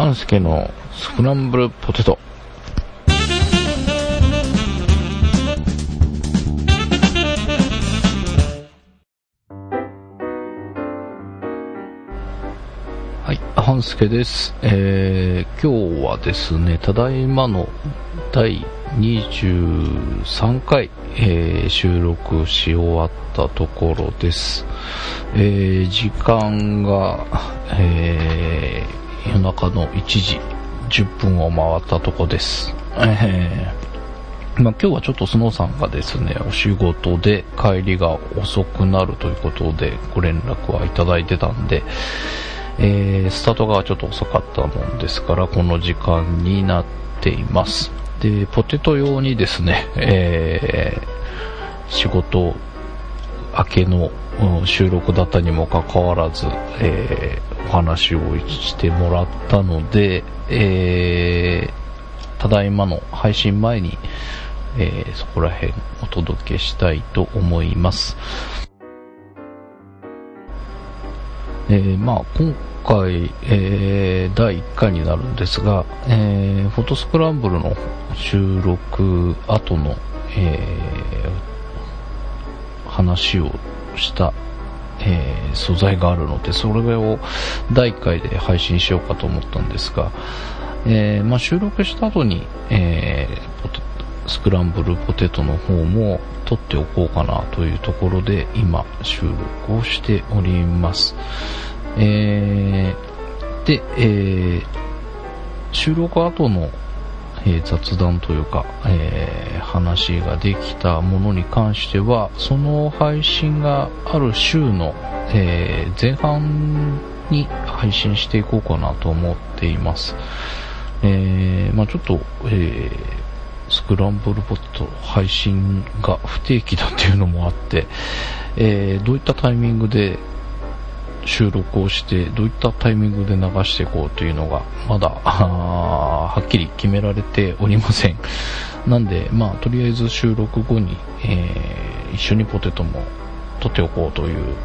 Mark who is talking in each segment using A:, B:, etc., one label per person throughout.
A: 半助のスクランブルポテト。はい、半助です。えー、今日はですね、ただいまの第23回、えー収録し終わったところです。えー時間が、えー夜中の1時10分を回ったとこです。えーまあ、今日はちょっとスノーさんがですね、お仕事で帰りが遅くなるということでご連絡はいただいてたんで、えースタートがちょっと遅かったもんですから、この時間になっています。で、ポテト用にですね、えー仕事明けの、うん収録だったにもかかわらず、えーお話をしてもらったので、えーただいまの配信前に、えーそこら辺お届けしたいと思います。えーまあ、今回、えー第1回になるんですが、えフォトスクランブルの収録後の、え話をした、えー素材があるので、それを第1回で配信しようかと思ったんですが、えーまあ、収録した後に、えースクランブルポテトの方も撮っておこうかなというところで今収録をしております。えで、え収録後の、えー雑談というか、えー話ができたものに関しては、その配信がある週の、えー前半に配信していこうかなと思っています。えまあちょっと、えスクランブルポット配信が不定期だっていうのもあって、えどういったタイミングで収録をして、どういったタイミングで流していこうというのが、まだ、はっきり決められておりません。なんで、まあ、とりあえず収録後に、えー一緒にポテトも撮っておこうという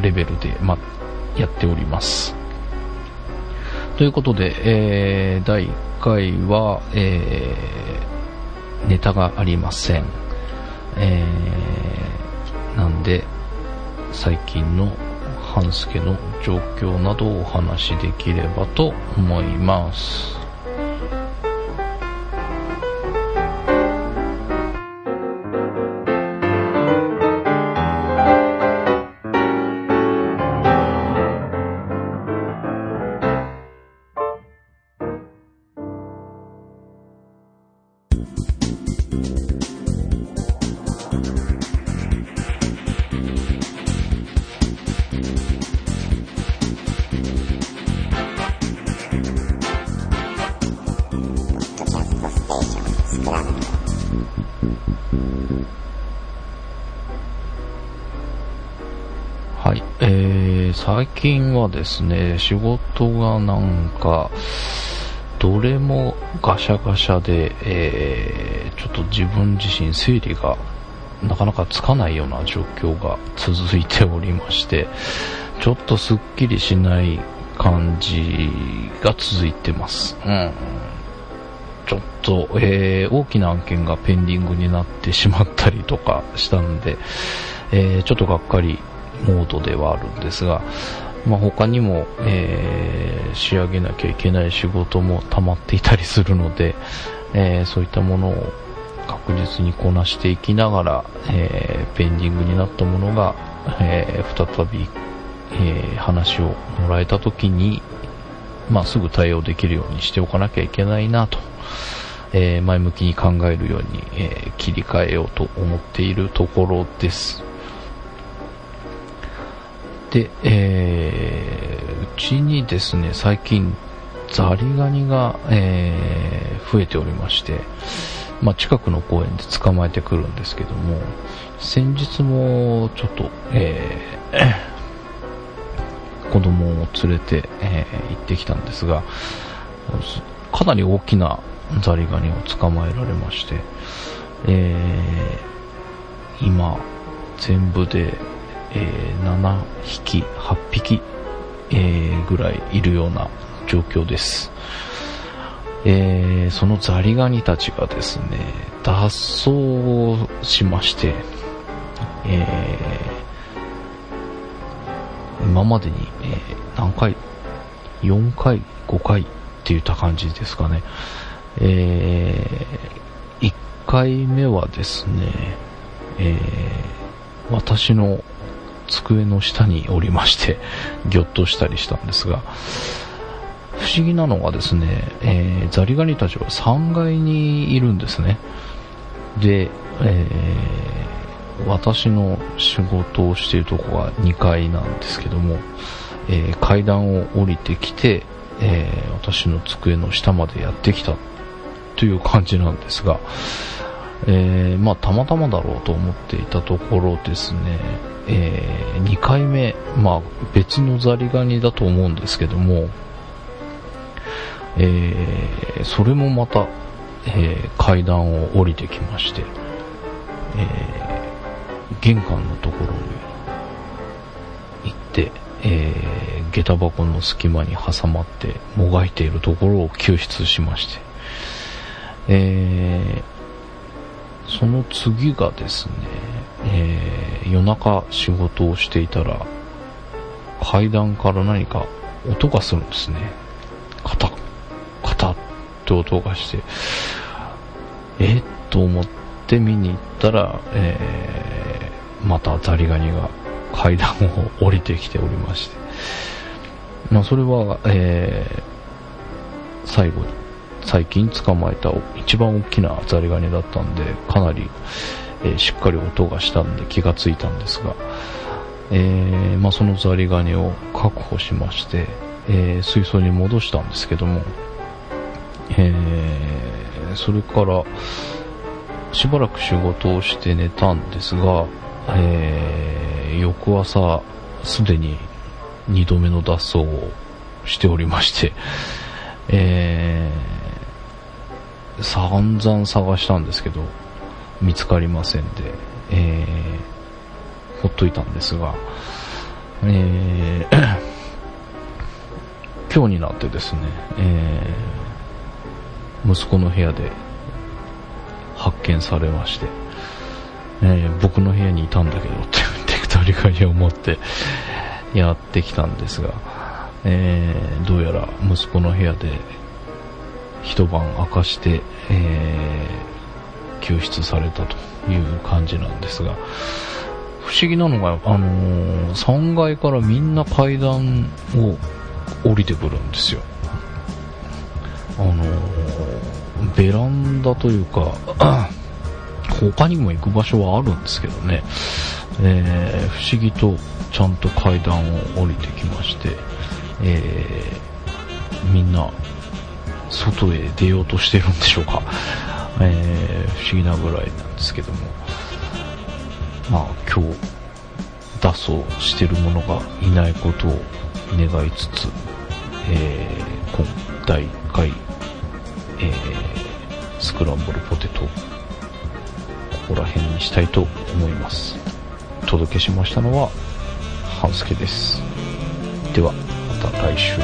A: レベルで、ま、やっております。ということで、えー第1回は、えーネタがありません。えーなんで、最近の半助の状況などをお話しできればと思います。はい。えー、最近はですね、仕事がなんか、どれもガシャガシャで、えー、ちょっと自分自身整理がなかなかつかないような状況が続いておりまして、ちょっとすっきりしない感じが続いてます。うん。ちょっと、えー大きな案件がペンディングになってしまったりとかしたんで、えーちょっとがっかりモードではあるんですが、まあ、他にも、えー仕上げなきゃいけない仕事も溜まっていたりするので、えそういったものを確実にこなしていきながら、えペンディングになったものが、え再び、え話をもらえた時に、まあ、すぐ対応できるようにしておかなきゃいけないなと、えー前向きに考えるように、えー切り替えようと思っているところです。で、えーうちにですね、最近、ザリガニが、えー増えておりまして、まあ、近くの公園で捕まえてくるんですけども、先日もちょっと、えー子供を連れて、えー行ってきたんですが、かなり大きなザリガニを捕まえられまして、えー今、全部で、えー7匹、8匹、えーぐらいいるような状況です。えー、そのザリガニたちがですね、脱走しまして、え、今までに、えー何回 ?4 回 ?5 回？って言った感じですかね。えー、1回目はですね、えー、私の机の下におりまして、ぎょっとしたりしたんですが、不思議なのがですね、えーザリガニたちは3階にいるんですね。で、えー私の仕事をしているとこが2階なんですけども、えー階段を降りてきて、えー私の机の下までやってきたという感じなんですが、えーまあたまたまだろうと思っていたところですね、え2回目、まあ別のザリガニだと思うんですけども、えーそれもまた、え階段を降りてきまして、え玄関のところに行って、えー下駄箱の隙間に挟まってもがいているところを救出しまして、えーその次がですね、えー夜中仕事をしていたら階段から何か音がするんですね。カタッ、カタッって音がして、えっと思って見に行ったら、えーまたザリガニが階段を降りてきておりまして、まあそれは、えー最後に、最近捕まえた一番大きなザリガニだったんで、かなり、えーしっかり音がしたんで気がついたんですが、えーまあ、そのザリガニを確保しまして、え水槽に戻したんですけども、えそれからしばらく仕事をして寝たんですが、えー翌朝すでに2度目の脱走をしておりまして、えー散々探したんですけど見つかりませんで、えーほっといたんですが、えー 今日になってですね、えー息子の部屋で発見されまして、えー僕の部屋にいたんだけどって言ってザリガニを持ってやってきたんですが、えーどうやら息子の部屋で一晩明かして、えー救出されたという感じなんですが、不思議なのが、あのー3階からみんな階段を降りてくるんですよ。あのベランダというか、他にも行く場所はあるんですけどね、えー不思議とちゃんと階段を降りてきまして、えーみんな外へ出ようとしてるんでしょうか、えー不思議なぐらいなんですけども、まあ今日脱走してる者がいないことを願いつつ、えー今第1回、えースクランブルポテトこら辺にしたいと思います。お届けしましたのは半助です。ではまた来週。